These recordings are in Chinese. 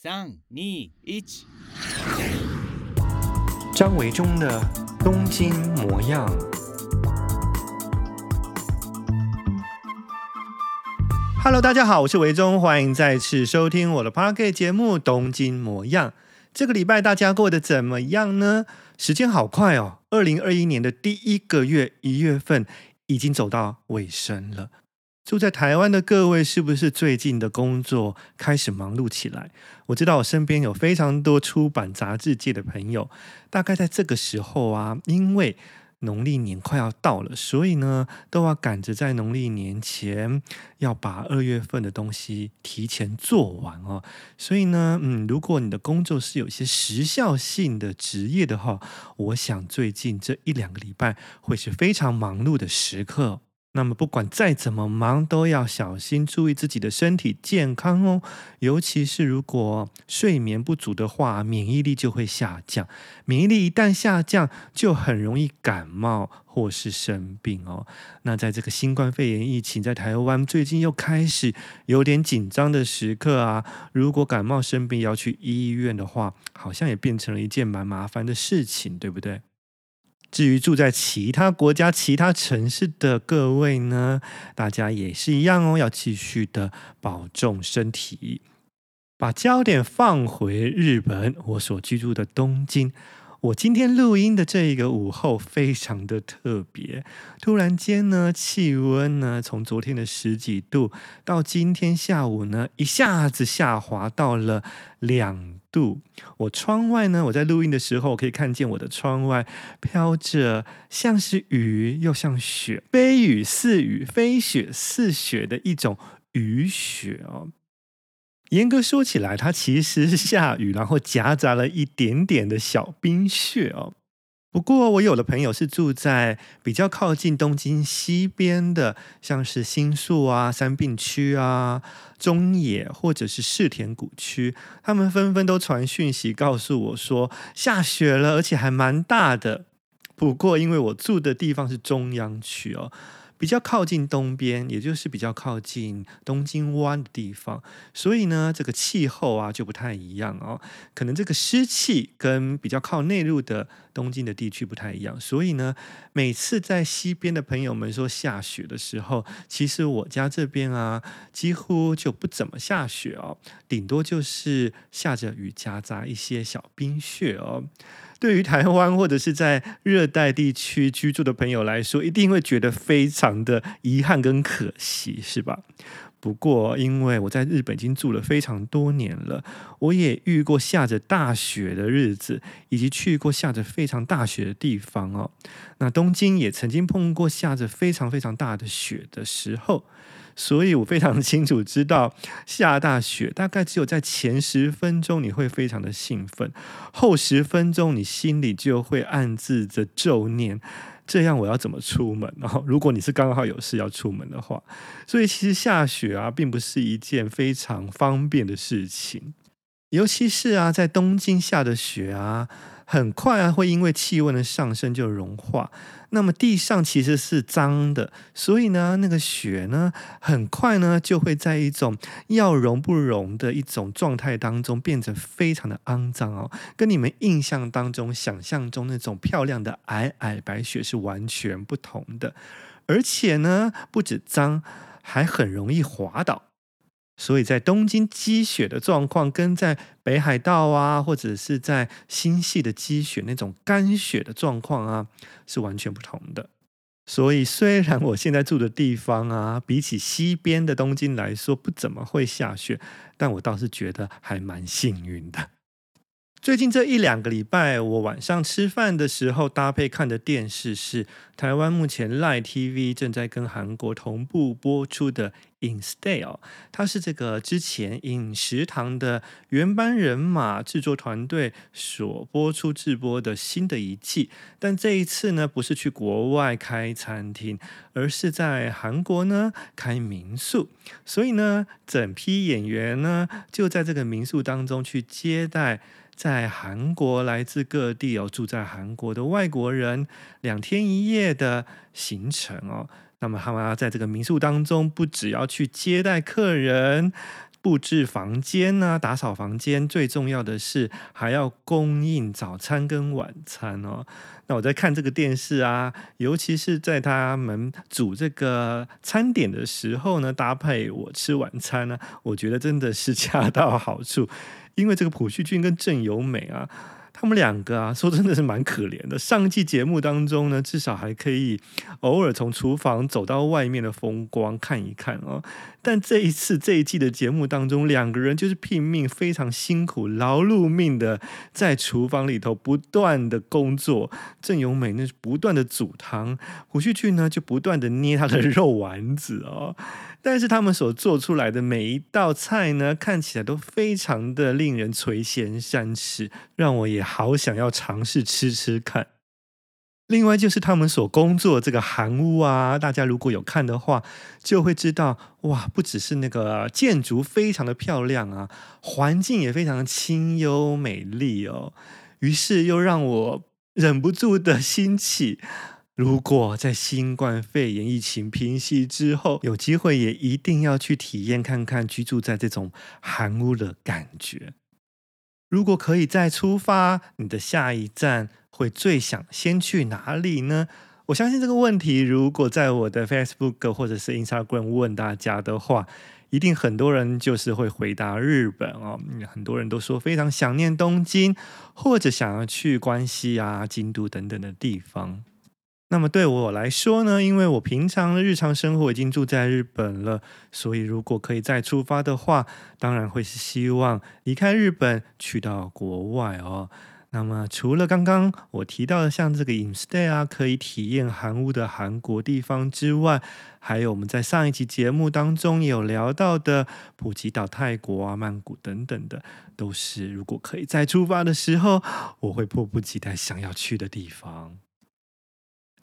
三、二、一。张维忠的东京模样。Hello，大家好，我是维中，欢迎再次收听我的 Podcast 节目《东京模样》。这个礼拜大家过得怎么样呢？时间好快哦，二零二一年的第一个月一月份已经走到尾声了。住在台湾的各位，是不是最近的工作开始忙碌起来？我知道我身边有非常多出版杂志界的朋友，大概在这个时候啊，因为农历年快要到了，所以呢，都要赶着在农历年前要把二月份的东西提前做完哦。所以呢，嗯，如果你的工作是有一些时效性的职业的话，我想最近这一两个礼拜会是非常忙碌的时刻。那么，不管再怎么忙，都要小心注意自己的身体健康哦。尤其是如果睡眠不足的话，免疫力就会下降。免疫力一旦下降，就很容易感冒或是生病哦。那在这个新冠肺炎疫情在台湾最近又开始有点紧张的时刻啊，如果感冒生病要去医院的话，好像也变成了一件蛮麻烦的事情，对不对？至于住在其他国家、其他城市的各位呢，大家也是一样哦，要继续的保重身体。把焦点放回日本，我所居住的东京。我今天录音的这一个午后非常的特别，突然间呢，气温呢从昨天的十几度到今天下午呢，一下子下滑到了两度。我窗外呢，我在录音的时候可以看见我的窗外飘着像是雨又像雪，非雨似雨，非雪似雪的一种雨雪哦。严格说起来，它其实是下雨，然后夹杂了一点点的小冰雪哦。不过，我有的朋友是住在比较靠近东京西边的，像是新宿啊、三病区啊、中野或者是世田谷区，他们纷纷都传讯息告诉我说下雪了，而且还蛮大的。不过，因为我住的地方是中央区哦。比较靠近东边，也就是比较靠近东京湾的地方，所以呢，这个气候啊就不太一样哦。可能这个湿气跟比较靠内陆的东京的地区不太一样，所以呢，每次在西边的朋友们说下雪的时候，其实我家这边啊几乎就不怎么下雪哦，顶多就是下着雨夹杂一些小冰雪哦。对于台湾或者是在热带地区居住的朋友来说，一定会觉得非常的遗憾跟可惜，是吧？不过，因为我在日本已经住了非常多年了，我也遇过下着大雪的日子，以及去过下着非常大雪的地方哦。那东京也曾经碰过下着非常非常大的雪的时候。所以我非常清楚知道，下大雪大概只有在前十分钟你会非常的兴奋，后十分钟你心里就会暗自的咒念：这样我要怎么出门？然后如果你是刚好有事要出门的话，所以其实下雪啊，并不是一件非常方便的事情，尤其是啊，在东京下的雪啊。很快啊，会因为气温的上升就融化。那么地上其实是脏的，所以呢，那个雪呢，很快呢就会在一种要融不融的一种状态当中，变成非常的肮脏哦，跟你们印象当中、想象中那种漂亮的皑皑白雪是完全不同的。而且呢，不止脏，还很容易滑倒。所以在东京积雪的状况，跟在北海道啊，或者是在新潟的积雪那种干雪的状况啊，是完全不同的。所以虽然我现在住的地方啊，比起西边的东京来说不怎么会下雪，但我倒是觉得还蛮幸运的。最近这一两个礼拜，我晚上吃饭的时候搭配看的电视是台湾目前 Line TV 正在跟韩国同步播出的《影 Stay》哦，它是这个之前影食堂的原班人马制作团队所播出制播的新的一季，但这一次呢，不是去国外开餐厅，而是在韩国呢开民宿，所以呢，整批演员呢就在这个民宿当中去接待。在韩国来自各地哦，住在韩国的外国人，两天一夜的行程哦。那么他们要在这个民宿当中，不只要去接待客人，布置房间呢，打扫房间，最重要的是还要供应早餐跟晚餐哦。那我在看这个电视啊，尤其是在他们煮这个餐点的时候呢，搭配我吃晚餐呢，我觉得真的是 恰到好处。因为这个朴叙俊跟郑有美啊。他们两个啊，说真的是蛮可怜的。上一季节目当中呢，至少还可以偶尔从厨房走到外面的风光看一看哦。但这一次这一季的节目当中，两个人就是拼命、非常辛苦、劳碌命的在厨房里头不断的工作。郑永美呢，不断的煮汤，胡旭俊呢就不断的捏他的肉丸子哦。但是他们所做出来的每一道菜呢，看起来都非常的令人垂涎三尺，让我也好想要尝试吃吃看。另外就是他们所工作这个韩屋啊，大家如果有看的话，就会知道哇，不只是那个建筑非常的漂亮啊，环境也非常清幽美丽哦。于是又让我忍不住的兴起。如果在新冠肺炎疫情平息之后，有机会也一定要去体验看看居住在这种韩屋的感觉。如果可以再出发，你的下一站会最想先去哪里呢？我相信这个问题，如果在我的 Facebook 或者是 Instagram 问大家的话，一定很多人就是会回答日本哦。很多人都说非常想念东京，或者想要去关西啊、京都等等的地方。那么对我来说呢，因为我平常的日常生活已经住在日本了，所以如果可以再出发的话，当然会是希望离开日本去到国外哦。那么除了刚刚我提到的像这个 in-stay 啊，可以体验韩屋的韩国地方之外，还有我们在上一期节目当中有聊到的普吉岛、泰国啊、曼谷等等的，都是如果可以再出发的时候，我会迫不及待想要去的地方。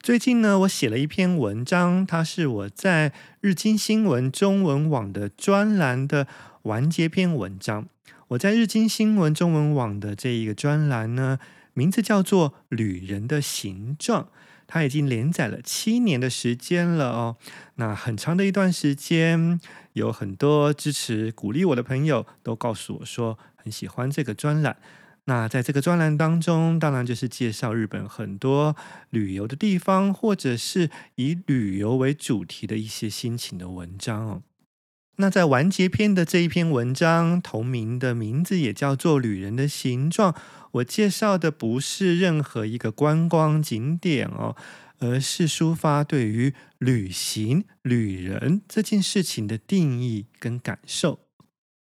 最近呢，我写了一篇文章，它是我在日经新闻中文网的专栏的完结篇文章。我在日经新闻中文网的这一个专栏呢，名字叫做《旅人的形状》，它已经连载了七年的时间了哦。那很长的一段时间，有很多支持鼓励我的朋友都告诉我说，很喜欢这个专栏。那在这个专栏当中，当然就是介绍日本很多旅游的地方，或者是以旅游为主题的一些心情的文章哦。那在完结篇的这一篇文章，同名的名字也叫做《旅人的形状》。我介绍的不是任何一个观光景点哦，而是抒发对于旅行、旅人这件事情的定义跟感受。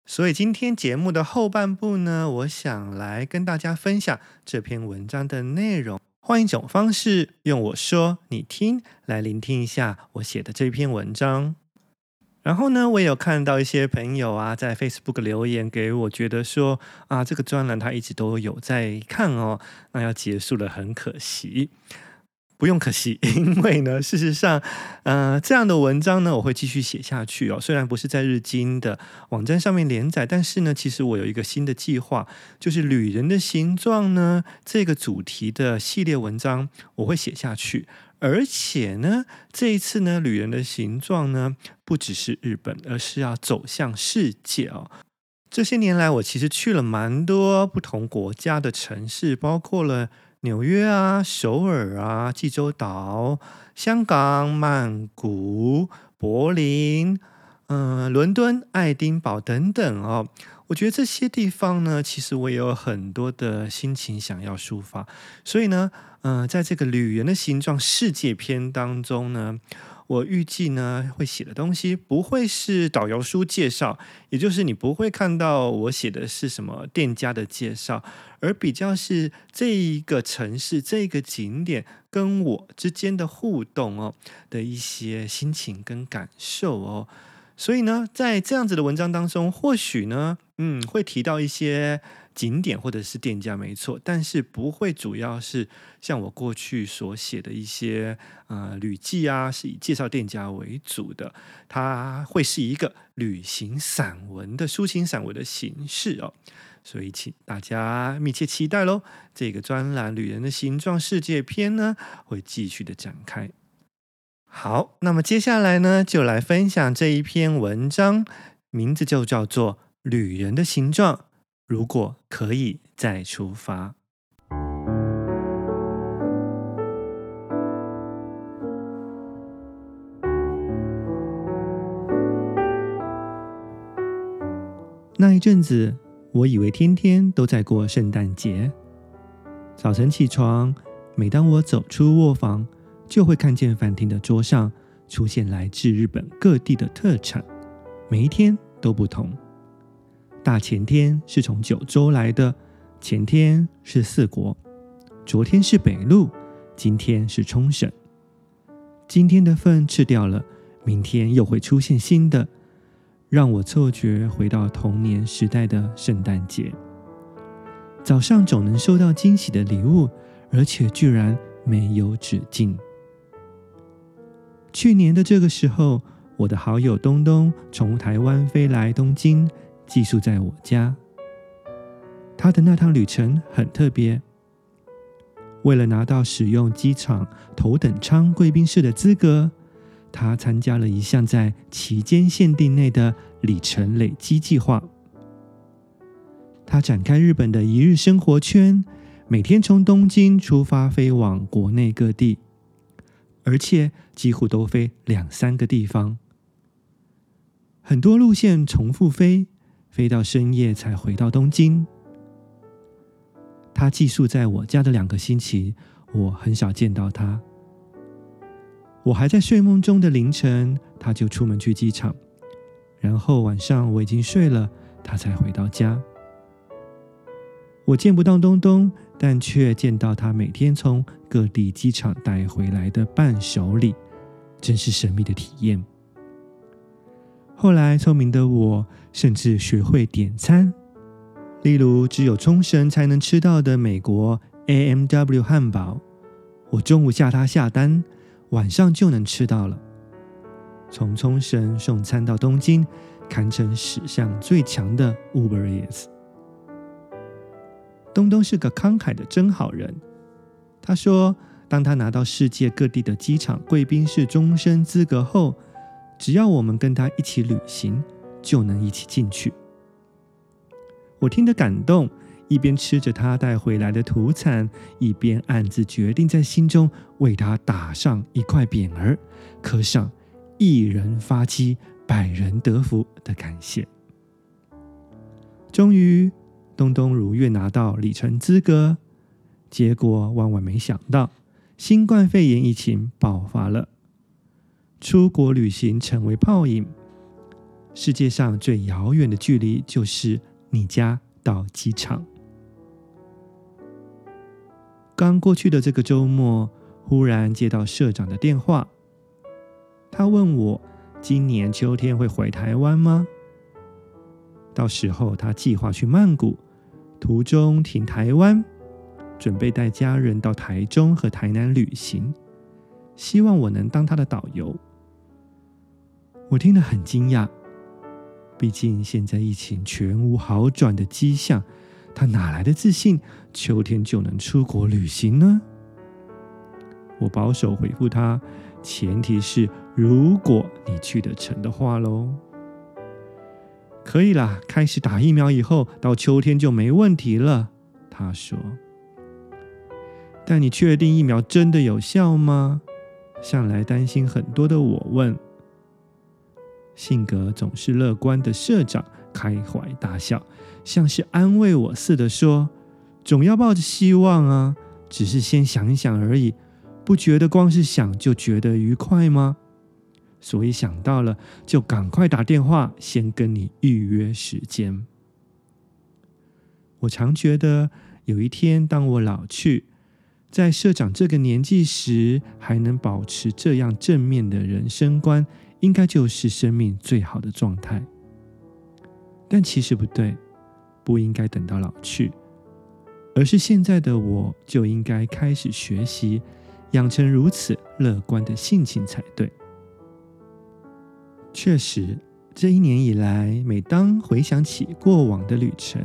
所以今天节目的后半部呢，我想来跟大家分享这篇文章的内容。换一种方式，用我说你听，来聆听一下我写的这篇文章。然后呢，我也有看到一些朋友啊，在 Facebook 留言给我，觉得说啊，这个专栏他一直都有在看哦，那要结束了，很可惜。不用可惜，因为呢，事实上，呃，这样的文章呢，我会继续写下去哦。虽然不是在日经的网站上面连载，但是呢，其实我有一个新的计划，就是《旅人的形状》呢这个主题的系列文章，我会写下去。而且呢，这一次呢，《旅人的形状》呢，不只是日本，而是要走向世界哦。这些年来，我其实去了蛮多不同国家的城市，包括了。纽约啊，首尔啊，济州岛、香港、曼谷、柏林，嗯、伦敦、爱丁堡等等哦。我觉得这些地方呢，其实我也有很多的心情想要抒发。所以呢，嗯、在这个旅人的形状世界篇当中呢。我预计呢，会写的东西不会是导游书介绍，也就是你不会看到我写的是什么店家的介绍，而比较是这一个城市、这个景点跟我之间的互动哦的一些心情跟感受哦。所以呢，在这样子的文章当中，或许呢，嗯，会提到一些。景点或者是店家没错，但是不会主要是像我过去所写的一些呃旅记啊，是以介绍店家为主的。它会是一个旅行散文的抒情散文的形式哦，所以请大家密切期待喽。这个专栏《旅人的形状世界篇》呢，会继续的展开。好，那么接下来呢，就来分享这一篇文章。名字就叫做《旅人的形状》。如果可以再出发，那一阵子，我以为天天都在过圣诞节。早晨起床，每当我走出卧房，就会看见饭厅的桌上出现来自日本各地的特产，每一天都不同。大前天是从九州来的，前天是四国，昨天是北陆，今天是冲绳。今天的份吃掉了，明天又会出现新的，让我错觉回到童年时代的圣诞节。早上总能收到惊喜的礼物，而且居然没有止境。去年的这个时候，我的好友东东从台湾飞来东京。寄宿在我家。他的那趟旅程很特别。为了拿到使用机场头等舱贵宾室的资格，他参加了一项在期间限定内的里程累积计划。他展开日本的一日生活圈，每天从东京出发飞往国内各地，而且几乎都飞两三个地方，很多路线重复飞。飞到深夜才回到东京。他寄宿在我家的两个星期，我很少见到他。我还在睡梦中的凌晨，他就出门去机场，然后晚上我已经睡了，他才回到家。我见不到东东，但却见到他每天从各地机场带回来的伴手礼，真是神秘的体验。后来，聪明的我甚至学会点餐，例如只有冲绳才能吃到的美国 A.M.W 汉堡，我中午下他下单，晚上就能吃到了。从冲绳送餐到东京，堪称史上最强的 Uber Eats。东东是个慷慨的真好人，他说，当他拿到世界各地的机场贵宾室终身资格后，只要我们跟他一起旅行，就能一起进去。我听得感动，一边吃着他带回来的土产，一边暗自决定在心中为他打上一块匾额，刻上“一人发机，百人得福”的感谢。终于，东东如愿拿到里程资格，结果万万没想到，新冠肺炎疫情爆发了。出国旅行成为泡影，世界上最遥远的距离就是你家到机场。刚过去的这个周末，忽然接到社长的电话，他问我今年秋天会回台湾吗？到时候他计划去曼谷，途中停台湾，准备带家人到台中和台南旅行，希望我能当他的导游。我听得很惊讶，毕竟现在疫情全无好转的迹象，他哪来的自信秋天就能出国旅行呢？我保守回复他，前提是如果你去得成的话喽。可以啦，开始打疫苗以后，到秋天就没问题了。他说。但你确定疫苗真的有效吗？向来担心很多的我问。性格总是乐观的社长开怀大笑，像是安慰我似的说：“总要抱着希望啊，只是先想一想而已，不觉得光是想就觉得愉快吗？所以想到了就赶快打电话，先跟你预约时间。”我常觉得有一天当我老去，在社长这个年纪时，还能保持这样正面的人生观。应该就是生命最好的状态，但其实不对，不应该等到老去，而是现在的我就应该开始学习，养成如此乐观的性情才对。确实，这一年以来，每当回想起过往的旅程，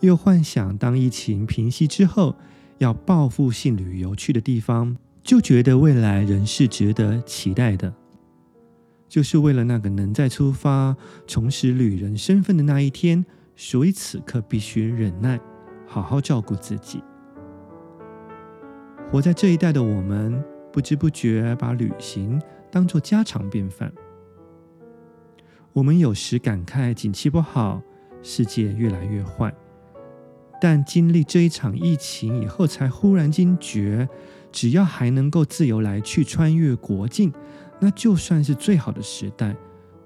又幻想当疫情平息之后要报复性旅游去的地方，就觉得未来仍是值得期待的。就是为了那个能再出发、重拾旅人身份的那一天，所以此刻必须忍耐，好好照顾自己。活在这一代的我们，不知不觉把旅行当作家常便饭。我们有时感慨景气不好，世界越来越坏，但经历这一场疫情以后，才忽然惊觉，只要还能够自由来去、穿越国境，那就算是最好的时代，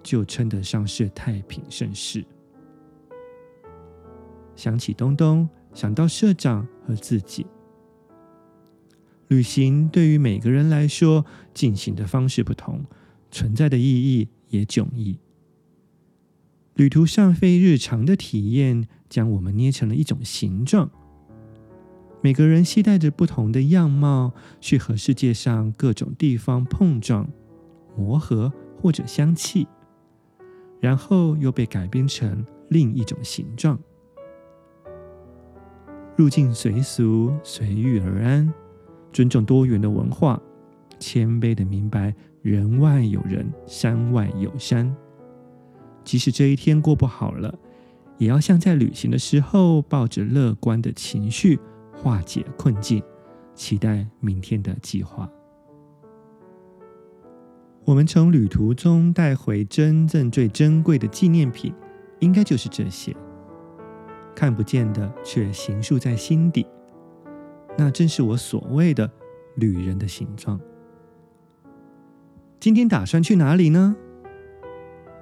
就称得上是太平盛世。想起东东，想到社长和自己。旅行对于每个人来说，进行的方式不同，存在的意义也迥异。旅途上非日常的体验，将我们捏成了一种形状。每个人携带着不同的样貌，去和世界上各种地方碰撞、磨合或者相契，然后又被改编成另一种形状。入境随俗，随遇而安，尊重多元的文化，谦卑的明白人外有人，山外有山。即使这一天过不好了，也要像在旅行的时候，抱着乐观的情绪化解困境，期待明天的计划。我们从旅途中带回真正最珍贵的纪念品，应该就是这些，看不见的却形塑在心底。那正是我所谓的旅人的形状。今天打算去哪里呢？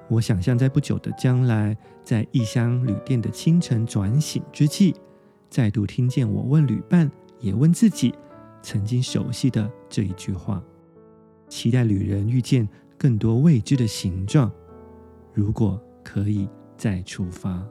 我想象在不久的将来，在异乡旅店的清晨转醒之际，再度听见我问旅伴，也问自己曾经熟悉的这一句话：期待旅人遇见更多未知的形状。如果可以再出发。